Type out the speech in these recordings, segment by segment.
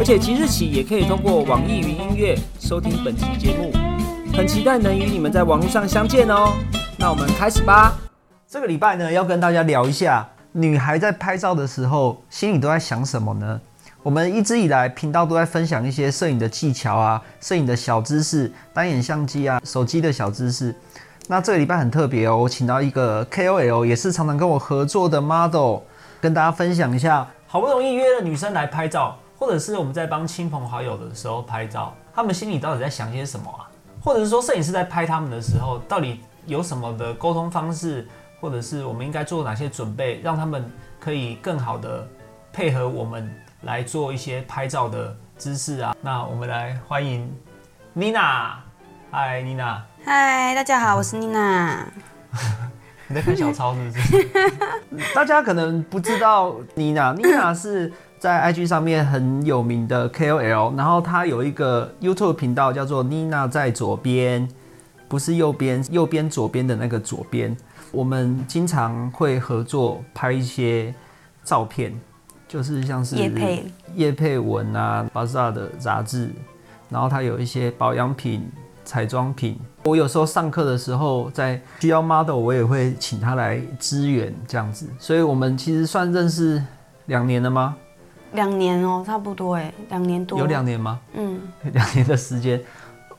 而且即日起也可以通过网易云音乐收听本期节目，很期待能与你们在网络上相见哦。那我们开始吧。这个礼拜呢，要跟大家聊一下，女孩在拍照的时候心里都在想什么呢？我们一直以来频道都在分享一些摄影的技巧啊，摄影的小知识，单眼相机啊，手机的小知识。那这个礼拜很特别哦，我请到一个 KOL，也是常常跟我合作的 model，跟大家分享一下，好不容易约了女生来拍照。或者是我们在帮亲朋好友的时候拍照，他们心里到底在想些什么啊？或者是说摄影师在拍他们的时候，到底有什么的沟通方式，或者是我们应该做哪些准备，让他们可以更好的配合我们来做一些拍照的姿势啊？那我们来欢迎妮娜，嗨，妮娜，嗨，大家好，我是妮娜。你在看小抄是不是？大家可能不知道妮娜，妮娜是。在 IG 上面很有名的 KOL，然后他有一个 YouTube 频道叫做妮娜在左边，不是右边，右边左边的那个左边。我们经常会合作拍一些照片，就是像是叶配叶配文啊，巴萨的杂志，然后他有一些保养品、彩妆品。我有时候上课的时候，在需要 model，我也会请他来支援这样子。所以我们其实算认识两年了吗？两年哦，差不多哎，两年多。有两年吗？嗯，两年的时间，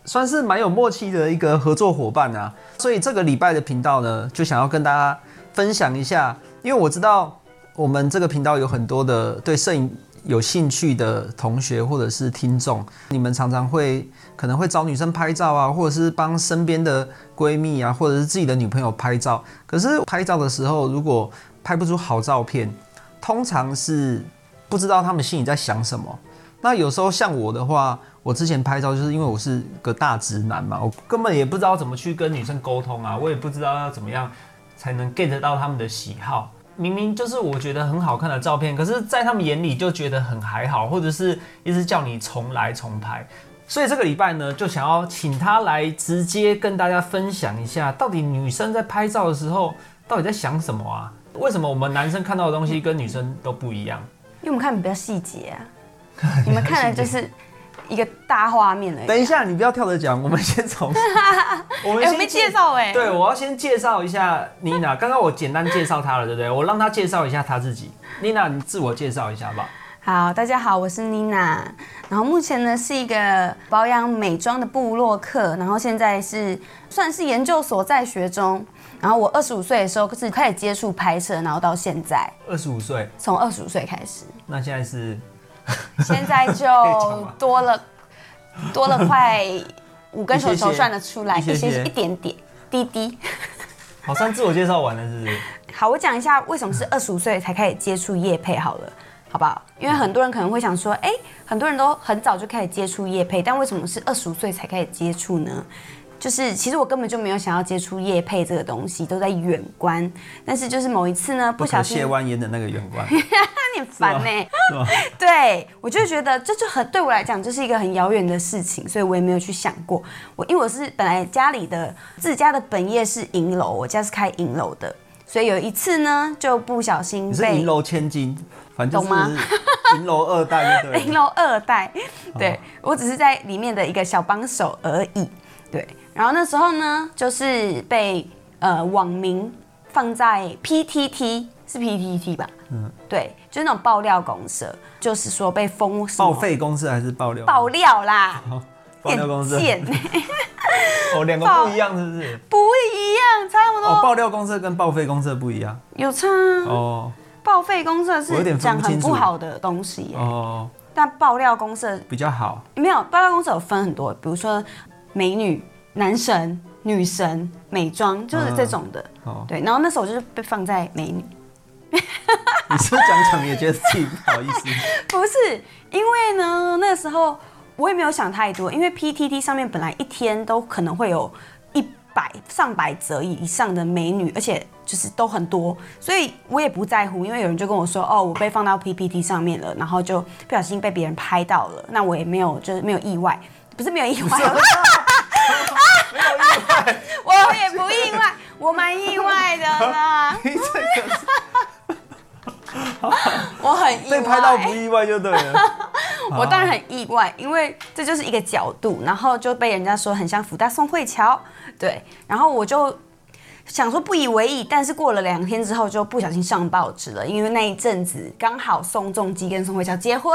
算是蛮有默契的一个合作伙伴啊。所以这个礼拜的频道呢，就想要跟大家分享一下，因为我知道我们这个频道有很多的对摄影有兴趣的同学或者是听众，你们常常会可能会找女生拍照啊，或者是帮身边的闺蜜啊，或者是自己的女朋友拍照。可是拍照的时候，如果拍不出好照片，通常是。不知道他们心里在想什么。那有时候像我的话，我之前拍照就是因为我是个大直男嘛，我根本也不知道怎么去跟女生沟通啊，我也不知道要怎么样才能 get 到他们的喜好。明明就是我觉得很好看的照片，可是在他们眼里就觉得很还好，或者是一直叫你重来重拍。所以这个礼拜呢，就想要请他来直接跟大家分享一下，到底女生在拍照的时候到底在想什么啊？为什么我们男生看到的东西跟女生都不一样？因为我们看比较细节啊，你们看的就是一个大画面已。等一下，你不要跳着讲，我们先从 我们先介绍哎，对我要先介绍一下妮娜。刚刚我简单介绍她了，对不对？我让她介绍一下她自己。妮娜，你自我介绍一下吧。好，大家好，我是妮娜。然后目前呢是一个保养美妆的部落客，然后现在是算是研究所在学中。然后我二十五岁的时候是开始接触拍摄，然后到现在二十五岁，从二十五岁开始。那现在是？现在就 多了多了快五根手手算得出来，一些一点点滴滴。好，像自我介绍完了，是不是？好，我讲一下为什么是二十五岁才开始接触叶配好了，好不好？因为很多人可能会想说，哎，很多人都很早就开始接触叶配，但为什么是二十五岁才开始接触呢？就是其实我根本就没有想要接触叶配这个东西，都在远观。但是就是某一次呢，不小心谢万烟的那个远观，你烦呢？对，我就觉得这就很对我来讲就是一个很遥远的事情，所以我也没有去想过。我因为我是本来家里的自家的本业是银楼，我家是开银楼的，所以有一次呢就不小心被银楼千金，反正就是 银楼二代，银楼二代，对我只是在里面的一个小帮手而已，对。然后那时候呢，就是被呃网民放在 PTT 是 PTT 吧？嗯，对，就是那种爆料公社，就是说被封报废公社还是爆料？爆料啦，爆料公社。哦，两个不一样是不是？不一样，差不多。哦，爆料公社跟报废公社不一样。有差哦。报废公社是讲很不好的东西哦，但爆料公社比较好。没有，爆料公社有分很多，比如说美女。男神、女神、美妆就是这种的，对。然后那时候我就是被放在美女。你是讲讲也觉得自己不好意思？不是，因为呢，那时候我也没有想太多，因为 PTT 上面本来一天都可能会有一百上百则以上的美女，而且就是都很多，所以我也不在乎。因为有人就跟我说，哦，我被放到 PPT 上面了，然后就不小心被别人拍到了，那我也没有就是没有意外，不是没有意外，我也不意外，我蛮意外的啦。你这个我很意外，被拍到不意外就对了。我当然很意外，因为这就是一个角度，然后就被人家说很像福大宋慧乔，对，然后我就想说不以为意，但是过了两天之后就不小心上报纸了，因为那一阵子刚好宋仲基跟宋慧乔结婚，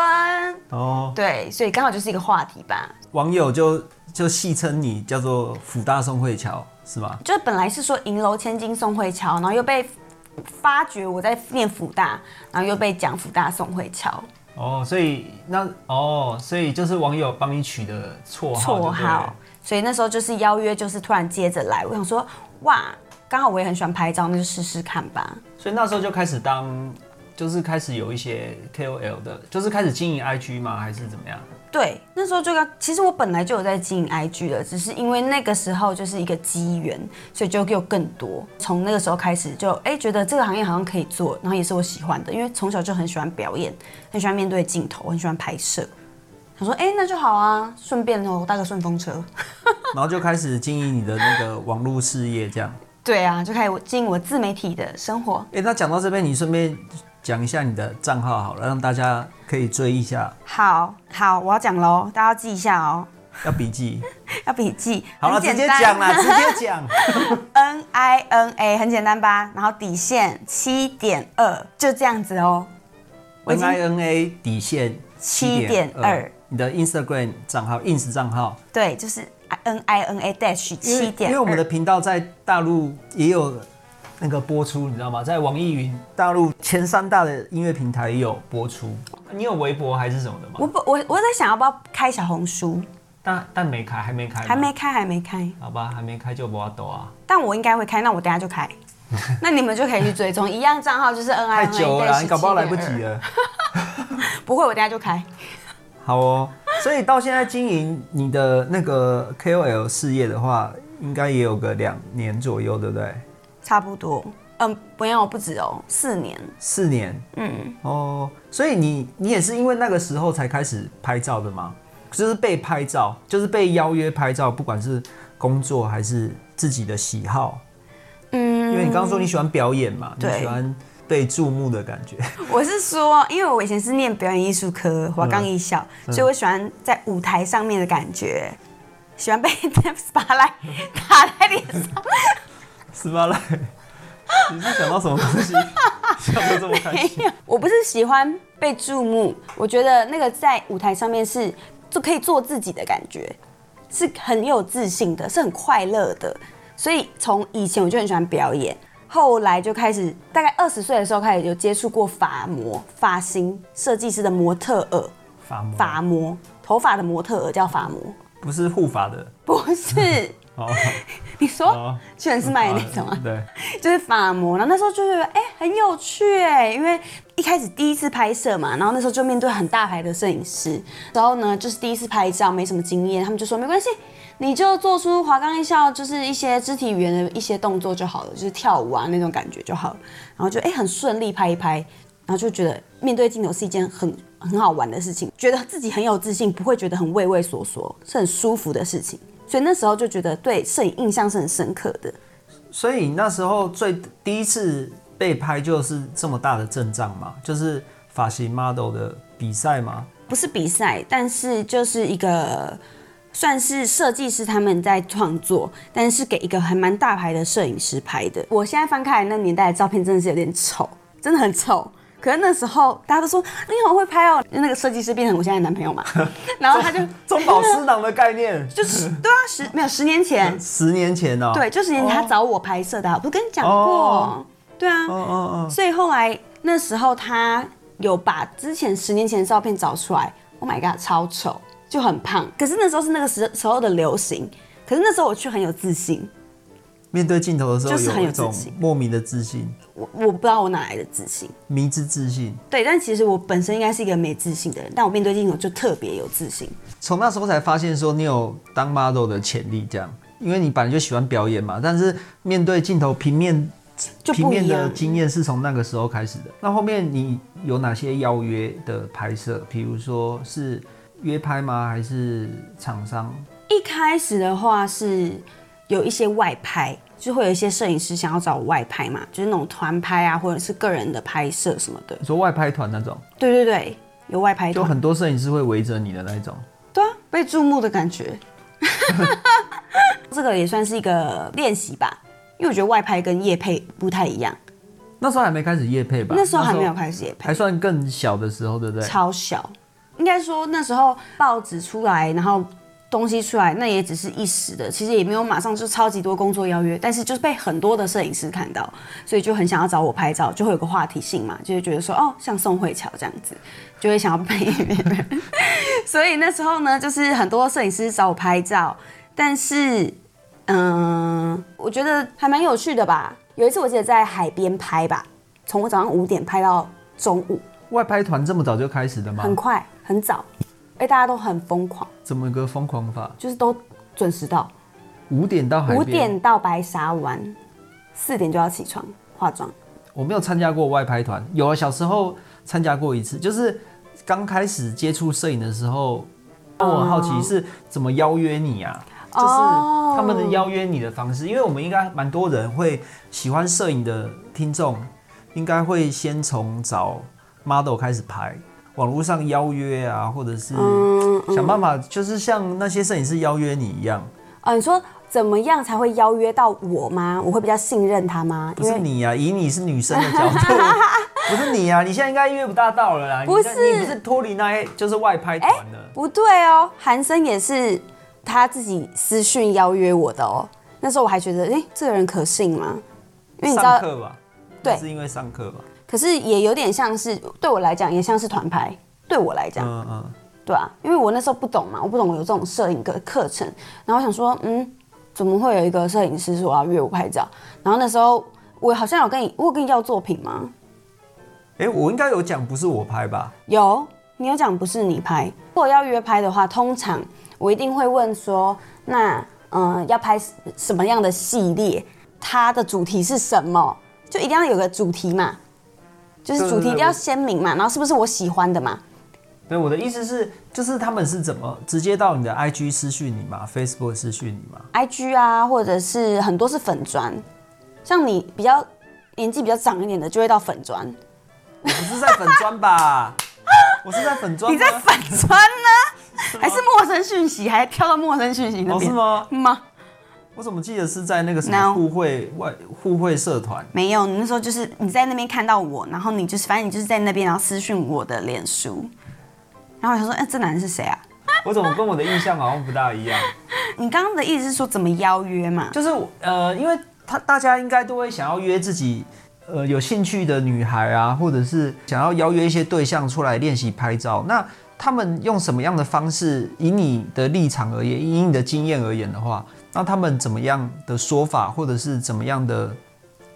哦，对，所以刚好就是一个话题吧。网友就就戏称你叫做辅大宋慧乔是吗？就本来是说银楼千金宋慧乔，然后又被发觉我在念福大，然后又被讲福大宋慧乔。哦，所以那哦，所以就是网友帮你取的绰号，绰号，所以那时候就是邀约，就是突然接着来，我想说，哇，刚好我也很喜欢拍照，那就试试看吧。所以那时候就开始当，就是开始有一些 KOL 的，就是开始经营 IG 吗？还是怎么样？对，那时候就刚，其实我本来就有在经营 IG 的，只是因为那个时候就是一个机缘，所以就又更多。从那个时候开始就哎觉得这个行业好像可以做，然后也是我喜欢的，因为从小就很喜欢表演，很喜欢面对镜头，很喜欢拍摄。他说哎那就好啊，顺便哦搭个顺风车，然后就开始经营你的那个网络事业，这样。对啊，就开始经营我自媒体的生活。哎，那讲到这边，你顺便讲一下你的账号好了，让大家可以追一下。好好，我要讲喽，大家要记一下哦。要笔记，要笔记。好了，直接讲啦，直接讲。N I N A 很简单吧？然后底线七点二，就这样子哦。N I N A 底线七点二，你的 Instagram 账号，ins 账号。对，就是。N I N A dash 七点，因为我们的频道在大陆也有那个播出，你知道吗？在网易云大陆前三大的音乐平台也有播出。你有微博还是什么的吗？我不，我我在想要不要开小红书，但但没开，还没开，还没开，还没开。好吧，还没开就不要抖啊。但我应该会开，那我等下就开。那你们就可以去追踪一样账号，就是 N I N A 太久了，你搞不好来不及了。不会，我等下就开。好哦。所以到现在经营你的那个 KOL 事业的话，应该也有个两年左右，对不对？差不多，嗯，没有，不止哦，四年。四年，嗯，哦，所以你你也是因为那个时候才开始拍照的吗？就是被拍照，就是被邀约拍照，不管是工作还是自己的喜好，嗯，因为你刚刚说你喜欢表演嘛，你喜欢。被注目的感觉。我是说，因为我以前是念表演艺术科，华冈艺校，所以我喜欢在舞台上面的感觉，喜欢被 spotlight 打在脸上。spotlight，你是想到什么东西？笑得这么开心？我不是喜欢被注目，我觉得那个在舞台上面是就可以做自己的感觉，是很有自信的，是很快乐的。所以从以前我就很喜欢表演。后来就开始，大概二十岁的时候开始有接触过发模、发型设计师的模特儿。发模，发模，头发的模特儿叫发模，不是护发的，不是。哦，你说全是卖那种啊？对，就是发模。然后那时候就觉得，哎，很有趣哎，因为一开始第一次拍摄嘛，然后那时候就面对很大牌的摄影师，然后呢，就是第一次拍照，没什么经验，他们就说没关系。你就做出华冈艺校就是一些肢体语言的一些动作就好了，就是跳舞啊那种感觉就好了，然后就哎很顺利拍一拍，然后就觉得面对镜头是一件很很好玩的事情，觉得自己很有自信，不会觉得很畏畏缩缩，是很舒服的事情，所以那时候就觉得对摄影印象是很深刻的。所以那时候最第一次被拍就是这么大的阵仗嘛，就是发型 model 的比赛吗？不是比赛，但是就是一个。算是设计师他们在创作，但是给一个还蛮大牌的摄影师拍的。我现在翻开那年代的照片，真的是有点丑，真的很丑。可是那时候大家都说你好会拍哦，那个设计师变成我现在男朋友嘛，然后他就中饱私囊的概念，就是对啊，十没有十年前，十年前哦，对，就十年前他找我拍摄的，我不跟你讲过，对啊，嗯嗯嗯，所以后来那时候他有把之前十年前的照片找出来，Oh my god，超丑。就很胖，可是那时候是那个时时候的流行，可是那时候我却很有自信。面对镜头的时候就是很有自信莫名的自信，我我不知道我哪来的自信。迷之自信。对，但其实我本身应该是一个没自信的人，但我面对镜头就特别有自信。从那时候才发现说你有当 model 的潜力，这样，因为你本来就喜欢表演嘛。但是面对镜头平面就平面的。经验是从那个时候开始的。那后面你有哪些邀约的拍摄？比如说是约拍吗？还是厂商？一开始的话是有一些外拍，就会有一些摄影师想要找我外拍嘛，就是那种团拍啊，或者是个人的拍摄什么的。你说外拍团那种，对对对，有外拍团，就很多摄影师会围着你的那种。对啊，被注目的感觉。这个也算是一个练习吧，因为我觉得外拍跟夜配不太一样，那时候还没开始夜配吧？那时候还没有开始夜配还。算更小的时候，对不对？超小，应该说那时候报纸出来，然后东西出来，那也只是一时的，其实也没有马上就超级多工作邀约，但是就是被很多的摄影师看到，所以就很想要找我拍照，就会有个话题性嘛，就会觉得说哦，像宋慧乔这样子，就会想要拍别人。所以那时候呢，就是很多摄影师找我拍照，但是嗯，我觉得还蛮有趣的吧。有一次我记得在海边拍吧，从我早上五点拍到中午。外拍团这么早就开始的吗？很快很早，哎，大家都很疯狂，怎么个疯狂法？就是都准时到，五点到海。五点到白沙湾，四点就要起床化妆。我没有参加过外拍团，有啊，小时候参加过一次，就是刚开始接触摄影的时候，我很好奇是怎么邀约你啊？就是哦他们的邀约你的方式，因为我们应该蛮多人会喜欢摄影的听众，应该会先从找 model 开始拍，网络上邀约啊，或者是嗯想办法，就是像那些摄影师邀约你一样，啊，你说怎么样才会邀约到我吗？我会比较信任他吗？不是你啊，以你是女生的角度，不是你啊，你现在应该约不大到了啦。不是你不是脱离那些就是外拍团的。不对哦，韩生也是他自己私讯邀约我的哦。那时候我还觉得，哎、这个人可信吗？因为你知道，上课吧？对那是因为上课吧？可是也有点像是对我来讲，也像是团拍。对我来讲，嗯嗯，对啊，因为我那时候不懂嘛，我不懂有这种摄影的课程，然后我想说，嗯，怎么会有一个摄影师说要约我拍照？然后那时候我好像有跟你，我有跟你要作品吗？哎、我应该有讲，不是我拍吧？有，你有讲不是你拍。如果要约拍的话，通常我一定会问说，那嗯、呃要拍什么样的系列？它的主题是什么？就一定要有个主题嘛，就是主题一定要我鲜明嘛，然后是不是我喜欢的嘛？对，我的意思是，就是他们是怎么直接到你的 IG 私讯你嘛，Facebook 私讯你嘛？IG 啊，或者是很多是粉砖，像你比较年纪比较长一点的，就会到粉砖。我不是在粉砖吧？我是在粉砖？你在粉砖呢？还是陌生讯息？还跳到陌生讯息那哦，是边？吗？吗？我怎么记得是在那个什么互惠外互惠社团？没有，你那时候就是你在那边看到我，然后你就是反正你就是在那边，然后私讯我的脸书，然后我想说，哎、这男人是谁啊？我怎么跟我的印象好像不大一样？你刚刚的意思是说怎么邀约嘛？就是呃，因为他大家应该都会想要约自己呃有兴趣的女孩啊，或者是想要邀约一些对象出来练习拍照。那他们用什么样的方式？以你的立场而言，以你的经验而言的话，那他们怎么样的说法，或者是怎么样的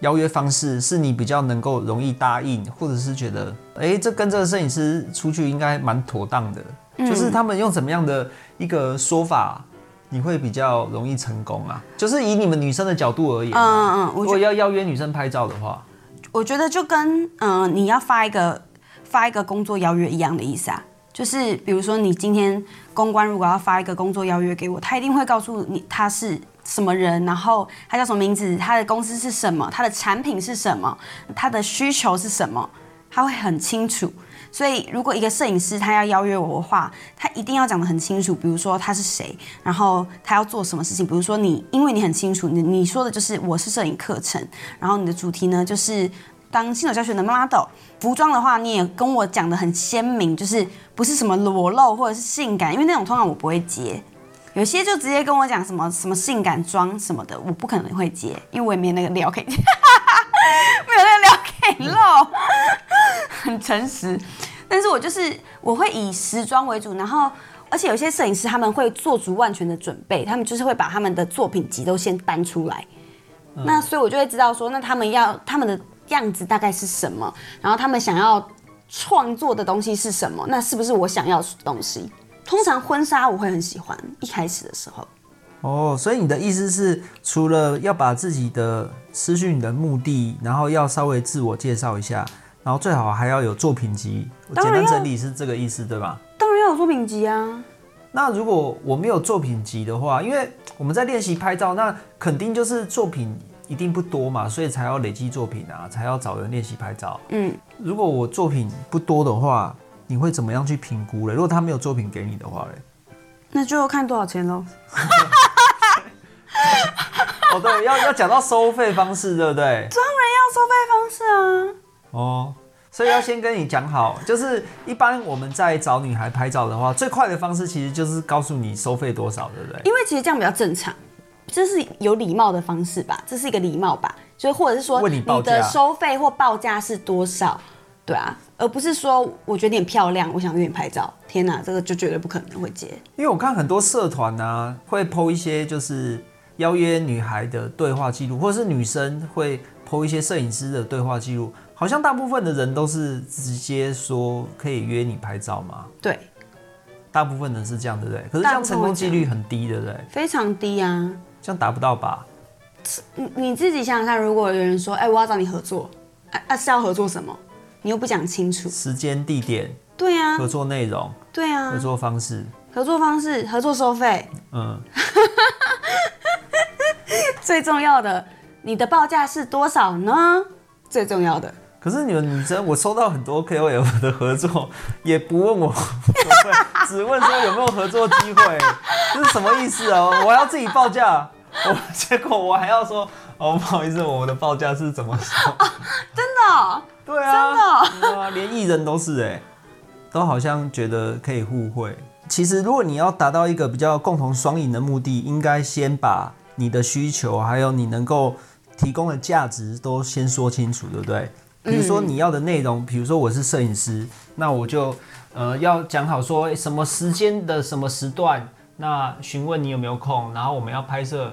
邀约方式，是你比较能够容易答应，或者是觉得，哎、这跟这个摄影师出去应该蛮妥当的？就是他们用怎么样的一个说法，你会比较容易成功啊？就是以你们女生的角度而言、嗯啊，嗯嗯，我如果要邀约女生拍照的话，我觉得就跟嗯、呃你要发一个发一个工作邀约一样的意思啊。就是比如说你今天公关如果要发一个工作邀约给我，他一定会告诉你他是什么人，然后他叫什么名字，他的公司是什么，他的产品是什么，他的需求是什么，他会很清楚。所以，如果一个摄影师他要邀约我的话，他一定要讲得很清楚，比如说他是谁，然后他要做什么事情。比如说你，因为你很清楚，你你说的就是我是摄影课程，然后你的主题呢就是当新手教学的 model。服装的话，你也跟我讲的很鲜明，就是不是什么裸露或者是性感，因为那种通常我不会接。有些就直接跟我讲什么什么性感妆什么的，我不可能会接，因为我也没那个料可以，没有那个料可以露，很诚实。但是我就是我会以时装为主，然后而且有些摄影师他们会做足万全的准备，他们就是会把他们的作品集都先搬出来，那所以我就会知道说，那他们要他们的样子大概是什么，然后他们想要创作的东西是什么，那是不是我想要的东西？通常婚纱我会很喜欢，一开始的时候。哦，所以你的意思是，除了要把自己的私讯的目的，然后要稍微自我介绍一下，然后最好还要有作品集。我简单整理是这个意思，对吧？当然要有作品集啊，那如果我没有作品集的话，因为我们在练习拍照，那肯定就是作品一定不多嘛，所以才要累积作品啊，才要找人练习拍照。嗯，如果我作品不多的话，你会怎么样去评估嘞？如果他没有作品给你的话嘞？那就看多少钱喽。哦，对，要要讲到收费方式，对不对？当然要收费方式啊。哦，所以要先跟你讲好，就是一般我们在找女孩拍照的话，最快的方式其实就是告诉你收费多少，对不对？因为其实这样比较正常，这是有礼貌的方式吧，这是一个礼貌吧，就是或者是说你的收费或报价是多少，对啊，而不是说我觉得你很漂亮，我想约你拍照，天哪，这个就绝对不可能会接。因为我看很多社团啊，会 PO 一些就是邀约女孩的对话记录，或者是女生会 PO 一些摄影师的对话记录，好像大部分的人都是直接说可以约你拍照吗，对，大部分人是这样，对不对？可是这样成功几率很低，对不对？非常低啊。这样达不到吧？你你自己想想看，如果有人说，哎、我要找你合作，啊啊是要合作什么？你又不讲清楚。时间、地点、对啊，合作内容、对啊合，作方式，合作方式、合作收费，嗯，最重要的，你的报价是多少呢？最重要的。可是你们女生，我收到很多 KOL 的合作，也不问我只问说有没有合作机会，这是什么意思啊？我要自己报价，我结果我还要说，哦，不好意思，我的报价是怎么说？真的哦、对啊，真的、连艺人都是哎、都好像觉得可以互惠。其实，如果你要达到一个比较共同双赢的目的，应该先把你的需求还有你能够提供的价值都先说清楚，对不对？比如说你要的内容，比如说我是摄影师，那我就呃要讲好说什么时间的什么时段，那询问你有没有空，然后我们要拍摄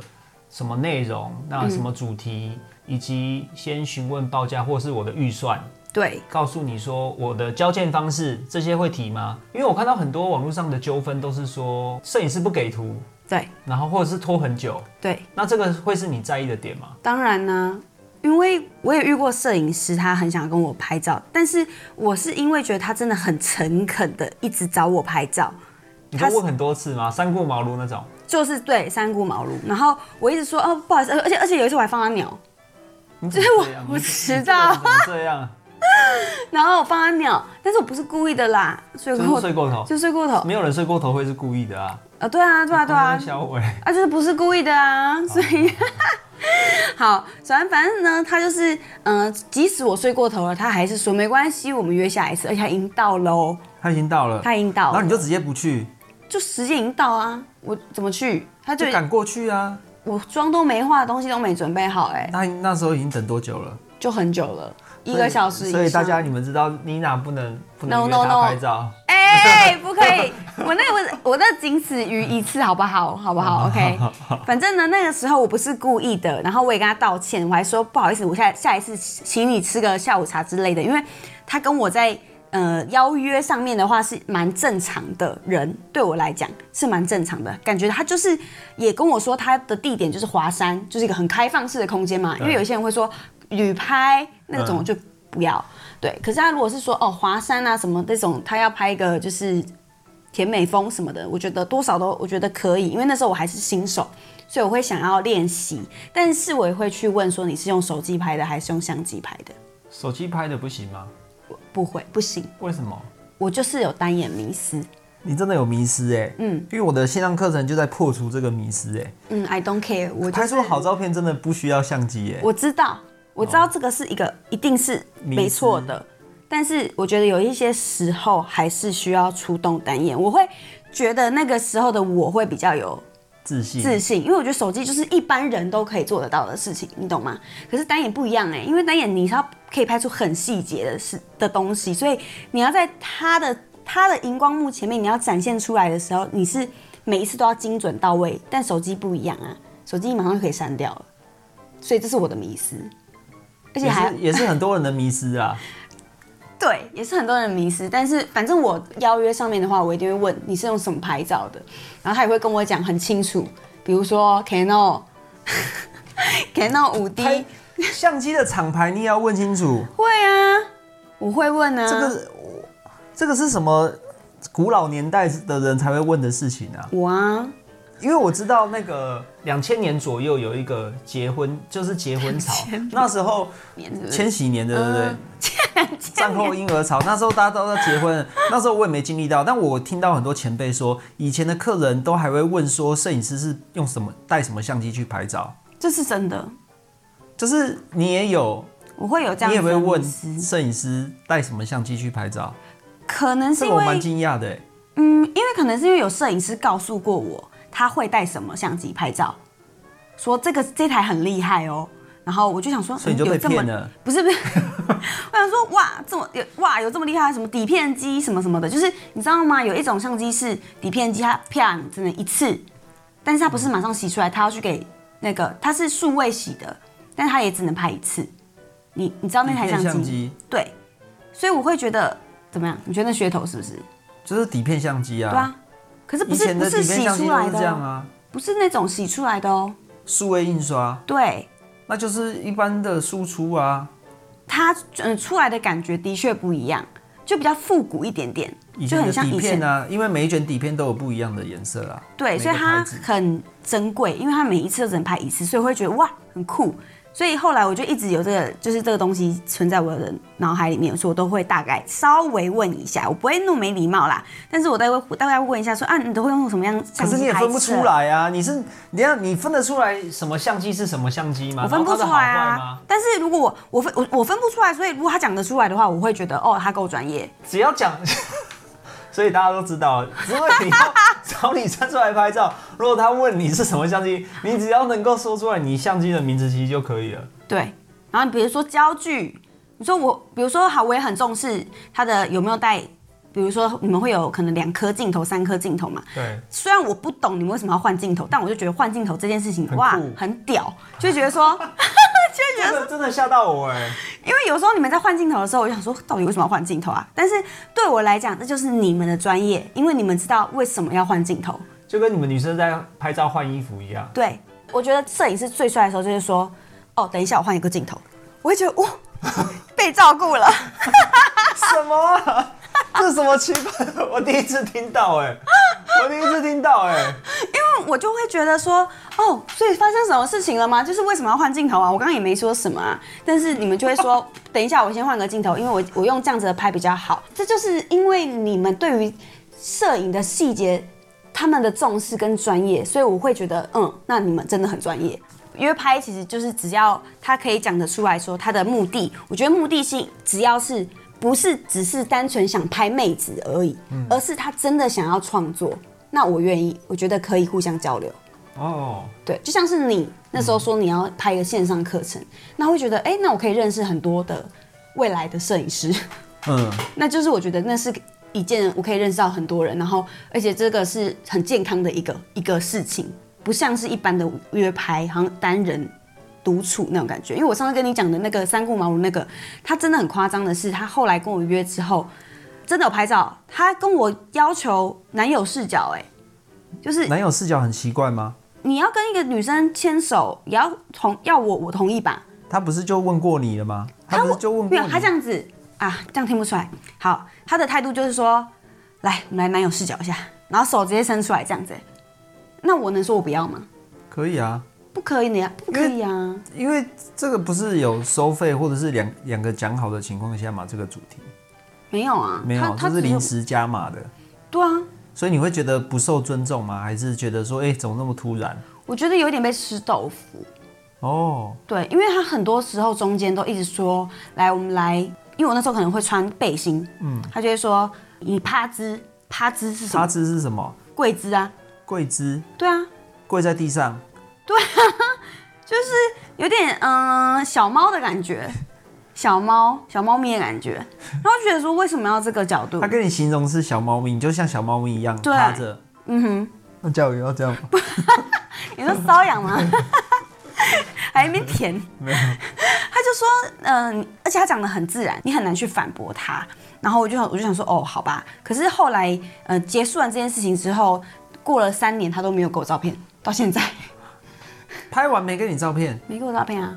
什么内容，那什么主题，以及先询问报价或是我的预算，对，告诉你说我的交件方式这些会提吗？因为我看到很多网络上的纠纷都是说摄影师不给图，对，然后或者是拖很久，对，那这个会是你在意的点吗？当然呢，因为我也遇过摄影师，他很想跟我拍照，但是我是因为觉得他真的很诚恳的一直找我拍照，你都问很多次吗？三顾茅庐那种？就是对三顾茅庐，然后我一直说哦不好意思，而且而且有一次我还放他鸟，你怎么我？我你迟到你这样？然后我放他鸟，但是我不是故意的啦，睡就过睡过头，就睡过头，没有人睡过头会是故意的啊。啊对啊对啊对啊，小伟，啊，就是不是故意的啊，所以 好，反正反正呢，他就是，嗯、即使我睡过头了，他还是说没关系，我们约下一次，而且他已经到了哦，他已经到了，他已经到了，然后你就直接不去，就时间已经到啊，我怎么去？他就就赶过去啊。我妆都没化，东西都没准备好、哎，那那时候已经等多久了？就很久了，一个小时以上。所以大家你们知道妮娜不能不能 No, 约 no, 她 no 拍照。哎、不可以，我那我我那仅此于一次，好不好？好不好？OK。反正呢，那个时候我不是故意的，然后我也跟他道歉，我还说不好意思，我下下一次请你吃个下午茶之类的，因为他跟我在呃邀约上面的话是蛮正常的人，对我来讲是蛮正常的，感觉他就是也跟我说他的地点就是华山，就是一个很开放式的空间嘛，因为有些人会说旅拍那种嗯就不要。对，可是他如果是说哦华山啊什么这种，他要拍一个就是甜美风什么的，我觉得多少都我觉得可以，因为那时候我还是新手，所以我会想要练习，但是我也会去问说你是用手机拍的还是用相机拍的？手机拍的不行吗？不会，不行，为什么？我就是有单眼迷失。你真的有迷失哎、嗯因为我的线上课程就在破除这个迷失哎、嗯，I don't care，我、就是、拍出好照片真的不需要相机哎、我知道，我知道这个是一个一定是没错的，但是我觉得有一些时候还是需要出动单眼。我会觉得那个时候的我会比较有自信，自信，因为我觉得手机就是一般人都可以做得到的事情，你懂吗？可是单眼不一样哎、因为单眼你是要可以拍出很细节的事的东西，所以你要在它的它的荧光幕前面你要展现出来的时候，你是每一次都要精准到位，但手机不一样啊，手机马上就可以删掉了。所以这是我的迷思，而且也还是也是很多人的迷失啊。对，也是很多人的迷失。但是反正我邀约上面的话，我一定会问你是用什么牌照的，然后他也会跟我讲很清楚，比如说 Canon Canon 五 D 相机的厂牌你也要问清楚，会啊，我会问啊，这个这个是什么古老年代的人才会问的事情啊？我啊，因为我知道那个两千年左右有一个结婚，就是结婚潮，那时候千禧年的对不对？嗯。战后婴儿潮，那时候大家都在结婚，那时候我也没经历到，但我听到很多前辈说，以前的客人都还会问说，摄影师是用什么带什么相机去拍照，这是真的，就是你也有，我会有这样你也会问摄影师带什么相机去拍照，可能是我蛮为惊讶的欸。嗯，因为可能是因为有摄影师告诉过我他会带什么相机拍照，说这个这台很厉害哦。然后我就想说，所以你就被嗯有这么骗了不是不是，我想说哇，这么有哇有这么厉害，什么底片机什么什么的，就是你知道吗？有一种相机是底片机，它啪只能一次，但是它不是马上洗出来，它要去给那个它是数位洗的，但是它也只能拍一次。你你知道那台相机？相机对，所以我会觉得怎么样？你觉得那噱头是不是？就是底片相机啊，对啊，可是不以是不是洗出来的哦，样啊，不是那种洗出来的哦。数位印刷，对，那就是一般的输出啊。它嗯、呃、出来的感觉的确不一样，就比较复古一点点，就很像以前片啊，因为每一卷底片都有不一样的颜色啊。对，所以它很珍贵，因为它每一次都只能拍一次，所以我会觉得哇很酷。所以后来我就一直有这个，就是这个东西存在我的脑海里面，所以我都会大概稍微问一下，我不会那么没礼貌啦，但是我大概会大概问一下说啊，你都会用什么样可相机是你也分不出来啊！你是你要你分得出来什么相机是什么相机吗？我分不出来啊。但是如果我我分我我分不出来，所以如果他讲得出来的话，我会觉得哦，他够专业。只要讲，所以大家都知道，如果你 要找李珊出来拍照，如果他问你是什么相机，你只要能够说出来你相机的名字，其实就可以了。对，然后比如说焦距，你说我，比如说好，我也很重视它的有没有带，比如说你们会有可能两颗镜头、三颗镜头嘛。对，虽然我不懂你们为什么要换镜头，但我就觉得换镜头这件事情哇很屌，就觉得说，真的真的吓到我哎！因为有时候你们在换镜头的时候，我就想说，到底为什么要换镜头啊？但是对我来讲，这就是你们的专业，因为你们知道为什么要换镜头。就跟你们女生在拍照换衣服一样。对，我觉得摄影师最帅的时候就是说，哦，等一下我换一个镜头，我会觉得哇，被照顾了。什么啊？这是什么奇怪？我第一次听到哎、我第一次听到哎、因为我就会觉得说，哦，所以发生什么事情了吗？就是为什么要换镜头啊？我刚刚也没说什么啊，但是你们就会说，等一下我先换个镜头，因为我我用这样子的拍比较好。这就是因为你们对于摄影的细节，他们的重视跟专业，所以我会觉得，嗯，那你们真的很专业。约拍其实就是只要他可以讲得出来说他的目的，我觉得目的性只要是不是只是单纯想拍妹子而已，而是他真的想要创作，那我愿意，我觉得可以互相交流。哦，对，就像是你那时候说你要拍一个线上课程，那会觉得，哎、那我可以认识很多的未来的摄影师，嗯，那就是我觉得那是一件我可以认识到很多人，然后而且这个是很健康的一个一个事情，不像是一般的约拍，好像单人独处那种感觉。因为我上次跟你讲的那个三顾茅庐那个，他真的很夸张的是，他后来跟我约之后，真的有拍照，他跟我要求男友视角、哎，就是男友视角很奇怪吗？你要跟一个女生牵手，也要同要我我同意吧？他不是就问过你了吗？他不是就问没有，过你？他这样子啊，这样听不出来。好，他的态度就是说，来，我们来男友视角一下，然后手直接伸出来这样子。那我能说我不要吗？可以啊，不可以的呀，不可以啊。因为这个不是有收费或者是两两个讲好的情况下嘛，这个主题没有啊，没有，他是临时加码的，对啊，所以你会觉得不受尊重吗？还是觉得说，哎、怎么那么突然？我觉得有点被吃豆腐。哦，对，因为他很多时候中间都一直说，来，我们来，因为我那时候可能会穿背心，嗯，他就会说，你趴姿，趴姿是什么？趴？姿是什么？跪姿啊，跪姿，对啊，跪在地上，对啊 就是有点嗯、呃小猫的感觉，小猫小猫咪的感觉，然后觉得说为什么要这个角度他？跟你形容是小猫咪，你就像小猫咪一样对趴着。嗯哼，那教育要这样吗？你说瘙痒吗？还一边填。他就说，嗯、而且他讲的很自然，你很难去反驳他。然后我就我就想说，哦，好吧。可是后来，呃，结束完这件事情之后，过了三年，他都没有给我照片，到现在拍完没给你照片，没给我照片啊。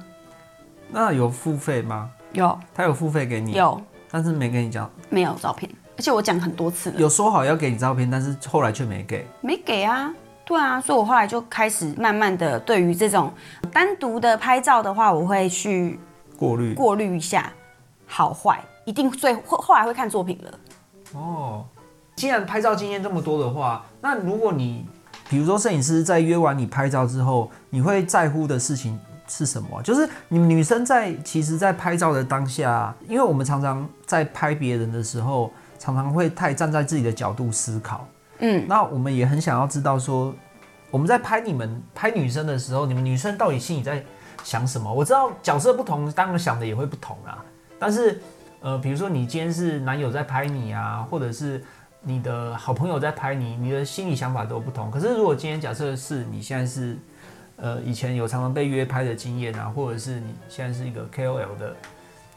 那有付费吗？有他有付费给你，有但是没给你讲，没有照片？而且我讲很多次了，有说好要给你照片，但是后来却没给。没给啊。对啊，所以我后来就开始慢慢的对于这种单独的拍照的话，我会去过滤过滤一下好坏，一定最后后来会看作品了。哦。既然拍照经验这么多的话，那如果你比如说摄影师在约完你拍照之后，你会在乎的事情是什么啊？就是你们女生在其实，在拍照的当下，因为我们常常在拍别人的时候，常常会太站在自己的角度思考。嗯，那我们也很想要知道说，我们在拍你们拍女生的时候，你们女生到底心里在想什么？我知道角色不同，当然想的也会不同啊。但是，呃，比如说你今天是男友在拍你啊，或者是你的好朋友在拍你，你的心理想法都不同。可是如果今天假设是你现在是，呃，以前有常常被约拍的经验啊，或者是你现在是一个 KOL 的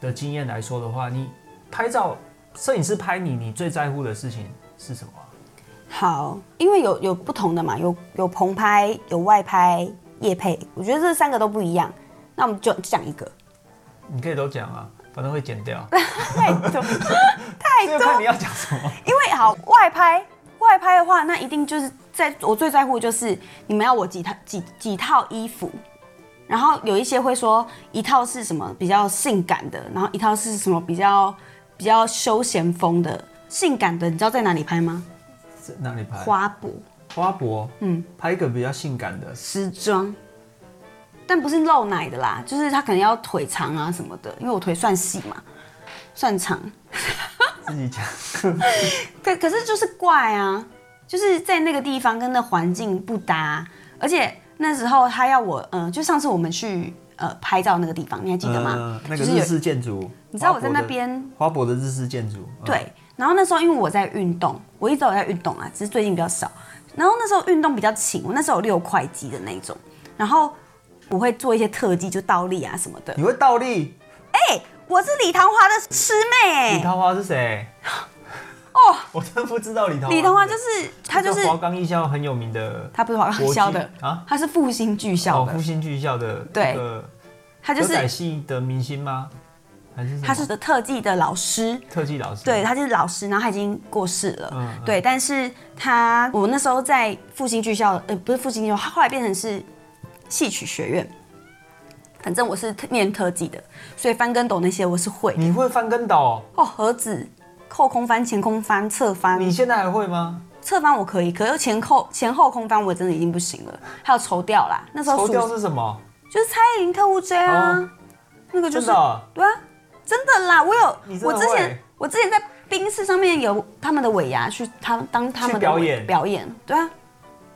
的经验来说的话，你拍照摄影师拍你，你最在乎的事情是什么？好，因为有有不同的嘛，有有棚拍，有外拍、夜配，我觉得这三个都不一样。那我们就讲一个，你可以都讲啊，反正会剪掉。太多 太多，你要讲什么。因为好外拍，外拍的话，那一定就是在我最在乎的就是你们要我几套几几套衣服，然后有一些会说一套是什么比较性感的，然后一套是什么比较比较休闲风的。性感的，你知道在哪里拍吗？在哪里拍？花博花博，嗯，拍一个比较性感的。时装，但不是露奶的啦，就是他可能要腿长啊什么的，因为我腿算细嘛，算长。自己讲。可可是就是怪啊，就是在那个地方跟那环境不搭，而且那时候他要我，嗯、就上次我们去呃拍照那个地方，你还记得吗？嗯那个日式建筑。你知道我在那边花博的日式建筑。嗯，对，然后那时候因为我在运动，我一直都有在运动啊，只是最近比较少。然后那时候运动比较勤，我那时候有六块肌的那种，然后我会做一些特技，就倒立啊什么的。你会倒立？哎、我是李桃花的师妹哎、李桃花是谁？哦，我真不知道李桃花。李桃花就是他就是华冈艺校很有名的。他不是华冈艺校的啊，他是复兴剧校哦，的复，兴剧校的对他就是戏的明星吗？他是特技的老师。特技老师？对，他就是老师，然后他已经过世了。嗯嗯对，但是他我那时候在复兴剧校，呃，不是复兴剧校，他后来变成是戏曲学院。反正我是特念特技的，所以翻跟斗那些我是会。你会翻跟斗？哦，盒子、扣空翻、前空翻、侧翻，你现在还会吗？侧翻我可以，可是前扣前后空翻我真的已经不行了。还有抽掉啦，那时候抽掉是什么？就是蔡依林特务 J 啊，哦那个就是对啊，真的啦，我有我之前我之前在冰室上面有他们的尾牙去他们当他们的表演？表演，对啊，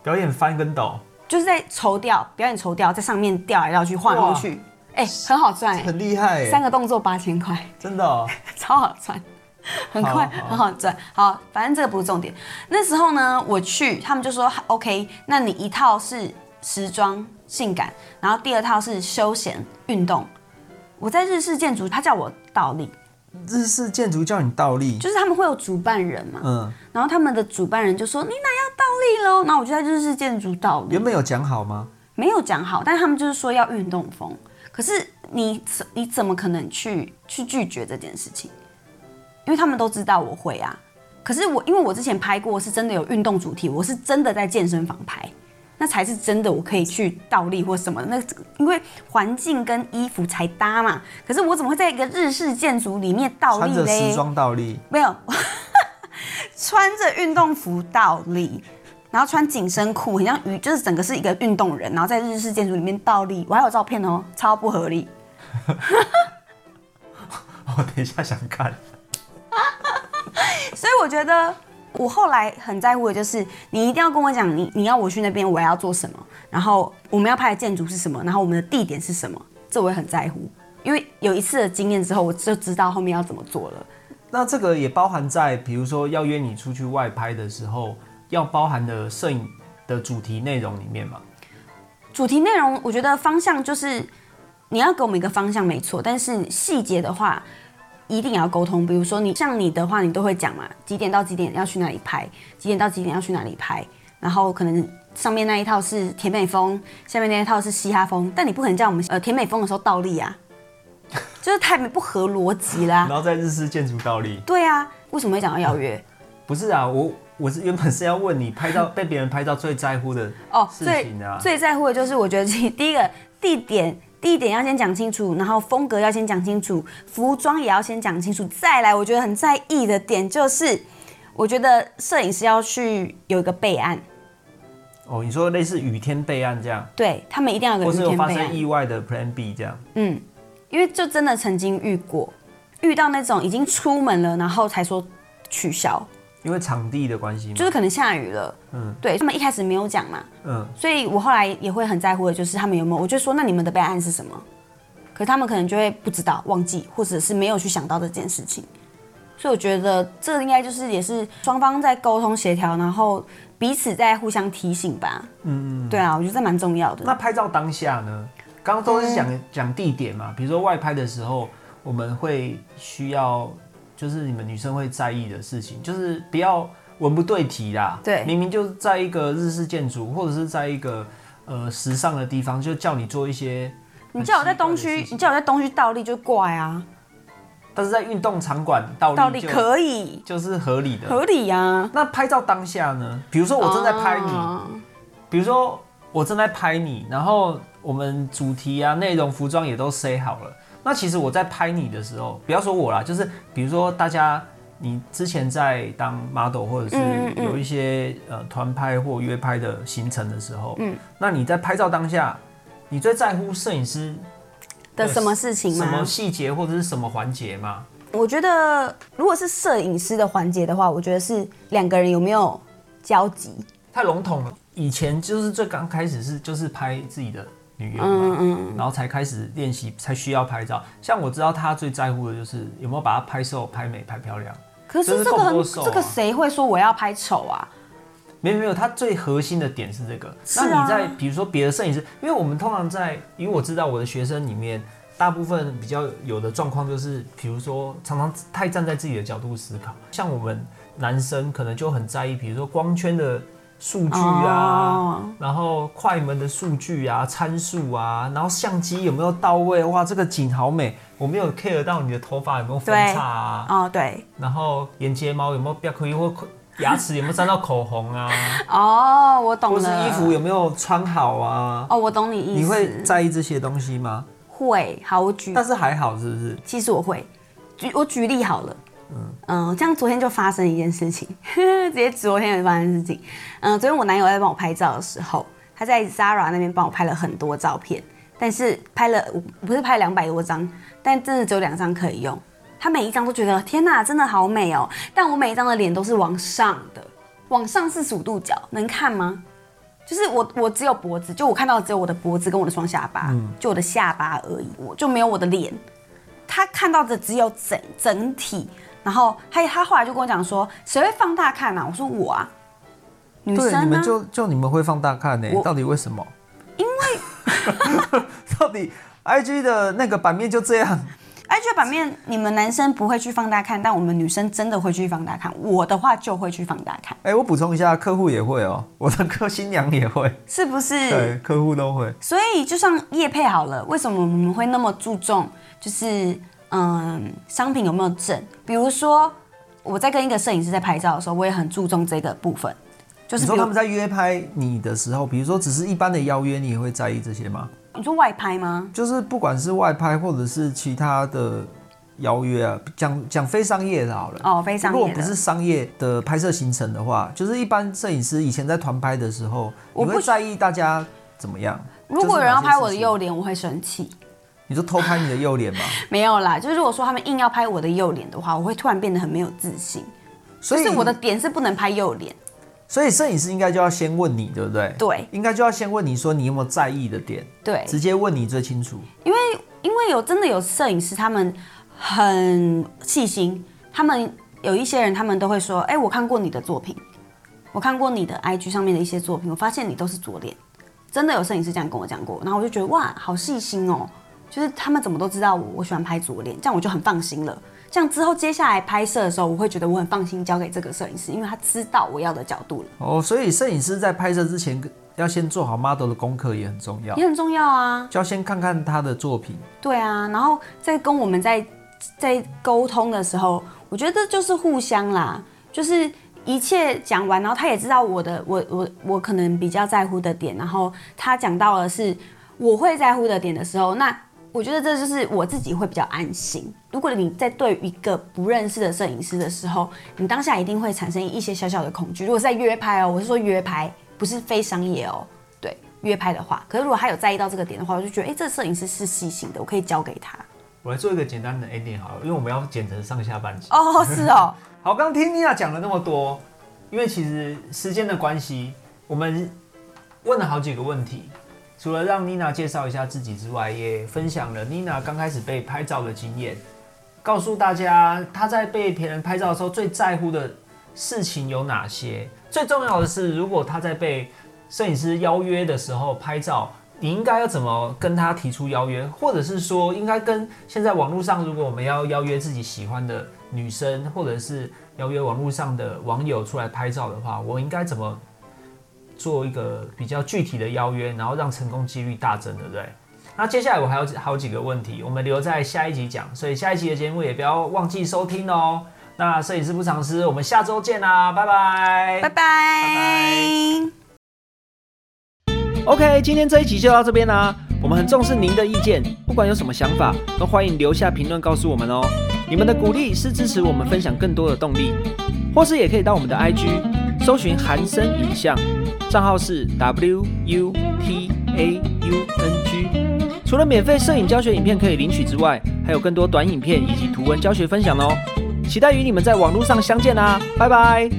表演翻跟斗，就是在绸吊表演绸吊，在上面吊来吊去晃来晃去，哎、很好赚哎、很厉害。耶，三个动作八千块，真的哦。超好赚，很快好好。很好赚。好，反正这个不是重点。那时候呢，我去，他们就说 OK，那你一套是时装性感，然后第二套是休闲运动。我在日式建筑，他叫我倒立，日式建筑叫你倒立，就是他们会有主办人嘛，嗯，然后他们的主办人就说你哪要倒立喽，然后我就在日式建筑倒立原。本有讲好吗？没有讲好，但是他们就是说要运动风。可是你怎你怎么可能去去拒绝这件事情？因为他们都知道我会啊。可是我因为我之前拍过是真的有运动主题，我是真的在健身房拍，那才是真的我可以去倒立或什么的。那因为环境跟衣服才搭嘛。可是我怎么会在一个日式建筑里面倒穿着立嘞时？装倒立，没有，穿着运动服倒立，然后穿紧身裤，很像鱼，就是整个是一个运动人，然后在日式建筑里面倒立，我还有照片哦，超不合理。我等一下想看。所以我觉得我后来很在乎的就是，你一定要跟我讲，你你要我去那边，我要做什么，然后我们要拍的建筑是什么，然后我们的地点是什么，这我也很在乎。因为有一次的经验之后，我就知道后面要怎么做了。那这个也包含在，比如说要约你出去外拍的时候，要包含的摄影的主题内容里面嘛？主题内容，我觉得方向就是你要给我们一个方向没错，但是细节的话一定也要沟通。比如说你像你的话，你都会讲嘛，几点到几点要去哪里拍，几点到几点要去哪里拍，然后可能上面那一套是甜美风，下面那一套是嘻哈风，但你不可能叫我们呃甜美风的时候倒立啊，就是太不合逻辑啦、然后在日式建筑倒立。对啊，为什么会讲到邀约？不是啊，我我是原本是要问你拍照被别人拍照最在乎的哦，事最情啊。最在乎的就是我觉得第第一个地点。地点要先讲清楚，然后风格要先讲清楚，服装也要先讲清楚。再来，我觉得很在意的点就是，我觉得摄影师要去有一个备案，哦，你说类似雨天备案这样，对他们一定要有个雨或是有发天备案。生意外的 Plan B 这样。嗯，因为就真的曾经遇过，遇到那种已经出门了，然后才说取消，因为场地的关系嘛。就是可能下雨了。嗯，对他们一开始没有讲嘛，嗯，所以我后来也会很在乎的就是他们有没有，我就说那你们的备案是什么？可是他们可能就会不知道、忘记，或者是没有去想到这件事情。所以我觉得这应该就是也是双方在沟通协调，然后彼此在互相提醒吧。嗯嗯，对啊，我觉得这蛮重要的。那拍照当下呢？刚刚都是讲讲地点嘛，比如说外拍的时候，我们会需要，就是你们女生会在意的事情，就是不要文不对题啦。对明明就是在一个日式建筑，或者是在一个呃时尚的地方，就叫你做一些你叫我在东区你叫我在东区倒立就怪啊，但是在运动场馆倒倒立可以，就是合理的。合理啊。那拍照当下呢？比如说我正在拍你，哦比如说我正在拍你，然后我们主题啊、内容、服装也都 say 好了。那其实我在拍你的时候，不要说我啦，就是比如说大家，你之前在当 model 或者是有一些呃团拍或约拍的行程的时候，嗯，那你在拍照当下，你最在乎摄影师的什么事情吗什么？细节或者是什么环节吗？我觉得如果是摄影师的环节的话，我觉得是两个人有没有交集。太笼统了。以前就是最刚开始是就是拍自己的女优嘛，嗯嗯，然后才开始练习，才需要拍照。像我知道他最在乎的就是有没有把它拍瘦、拍美、拍漂亮。可是是这个很这个谁会说我要拍丑啊？没有没有，他最核心的点是这个。啊那你在比如说别的摄影师，因为我们通常在，因为我知道我的学生里面，大部分比较有的状况就是，比如说常常太站在自己的角度思考。像我们男生可能就很在意，比如说光圈的数据啊，哦然后快门的数据啊、参数啊，然后相机有没有到位？哇，这个景好美！我没有 care 到你的头发有没有分叉啊，哦，对，然后眼睫毛有没有不要可以或牙齿有没有沾到口红啊，哦，我懂或是了。衣服有没有穿好啊？哦，我懂你意思。你会在意这些东西吗？会？好，我举但是还好，是不是？其实我会举我举例好了，嗯这样昨天就发生一件事情，直接昨天有发生的事情。嗯、昨天我男友在帮我拍照的时候，他在 Zara 那边帮我拍了很多照片，但是拍了不是拍两百多张，但真的只有两张可以用。他每一张都觉得天哪，真的好美哦，但我每一张的脸都是往上的，往上四十五度角，能看吗？就是我，我只有脖子，就我看到的只有我的脖子跟我的双下巴，就我的下巴而已，我就没有我的脸。他看到的只有整整体，然后他他后来就跟我讲说，谁会放大看啊？我说我啊，女，生呢你们？就就你们会放大看呢、我到底为什么？因为 到底 IG 的那个版面就这样，IG 版面你们男生不会去放大看，但我们女生真的会去放大看。我的话就会去放大看，哎、我补充一下，客户也会哦、我的客新娘也会，是不是？对，客户都会。所以就像叶配好了，为什么我们会那么注重，就是嗯，商品有没有正？比如说我在跟一个摄影师在拍照的时候，我也很注重这个部分，就是你说他们在约拍你的时候，比如说只是一般的邀约，你也会在意这些吗？你说外拍吗？就是不管是外拍或者是其他的邀约啊，讲讲非商业的好了。哦，非商业如果。不是商业的拍摄行程的话，就是一般摄影师以前在团拍的时候，我会在意大家怎么样？如果有人要拍我的右脸，我会生气。你就偷拍你的右脸吧？没有啦，就是如果说他们硬要拍我的右脸的话，我会突然变得很没有自信。所以就是我的点是不能拍右脸，所以摄影师应该就要先问你，对不对？对应该就要先问你说你有没有在意的点，对，直接问你最清楚。因为因为有真的有摄影师，他们很细心，他们有一些人他们都会说，哎、我看过你的作品，我看过你的 IG 上面的一些作品，我发现你都是左脸，真的有摄影师这样跟我讲过，然后我就觉得哇，好细心哦，就是他们怎么都知道我我喜欢拍左脸，这样我就很放心了。这样之后接下来拍摄的时候，我会觉得我很放心交给这个摄影师，因为他知道我要的角度了，哦，所以摄影师在拍摄之前要先做好 model 的功课也很重要，也很重要啊。就要先看看他的作品。对啊，然后在跟我们在在沟通的时候，我觉得就是互相啦，就是一切讲完，然后他也知道我的我我我可能比较在乎的点，然后他讲到的是我会在乎的点的时候，那我觉得这就是我自己会比较安心。如果你在对一个不认识的摄影师的时候，你当下一定会产生一些小小的恐惧。如果是在约拍哦，我是说约拍，不是非商业哦。对，约拍的话，可是如果他有在意到这个点的话，我就觉得，哎、这个摄影师是细心的，我可以交给他。我来做一个简单的 ending 好了，因为我们要剪成上下半集。哦，是哦，好，刚刚听妮娜讲了那么多，因为其实时间的关系，我们问了好几个问题。除了让妮娜介绍一下自己之外，也分享了妮娜刚开始被拍照的经验，告诉大家她在被别人拍照的时候最在乎的事情有哪些。最重要的是，如果她在被摄影师邀约的时候拍照，你应该要怎么跟他提出邀约，或者是说，应该跟现在网络上，如果我们要邀约自己喜欢的女生，或者是邀约网络上的网友出来拍照的话，我应该怎么做一个比较具体的邀约，然后让成功几率大增，对不对？那接下来我还有好几个问题，我们留在下一集讲，所以下一集的节目也不要忘记收听哦。那摄影师不藏私，我们下周见啦，拜拜，拜拜。OK，今天这一集就到这边啦。我们很重视您的意见，不管有什么想法，都欢迎留下评论告诉我们哦。你们的鼓励是支持我们分享更多的动力，或是也可以到我们的 IG 搜寻韩生影像，账号是 W U T A U N G。除了免费摄影教学影片可以领取之外，还有更多短影片以及图文教学分享哦。期待与你们在网络上相见啦，拜拜。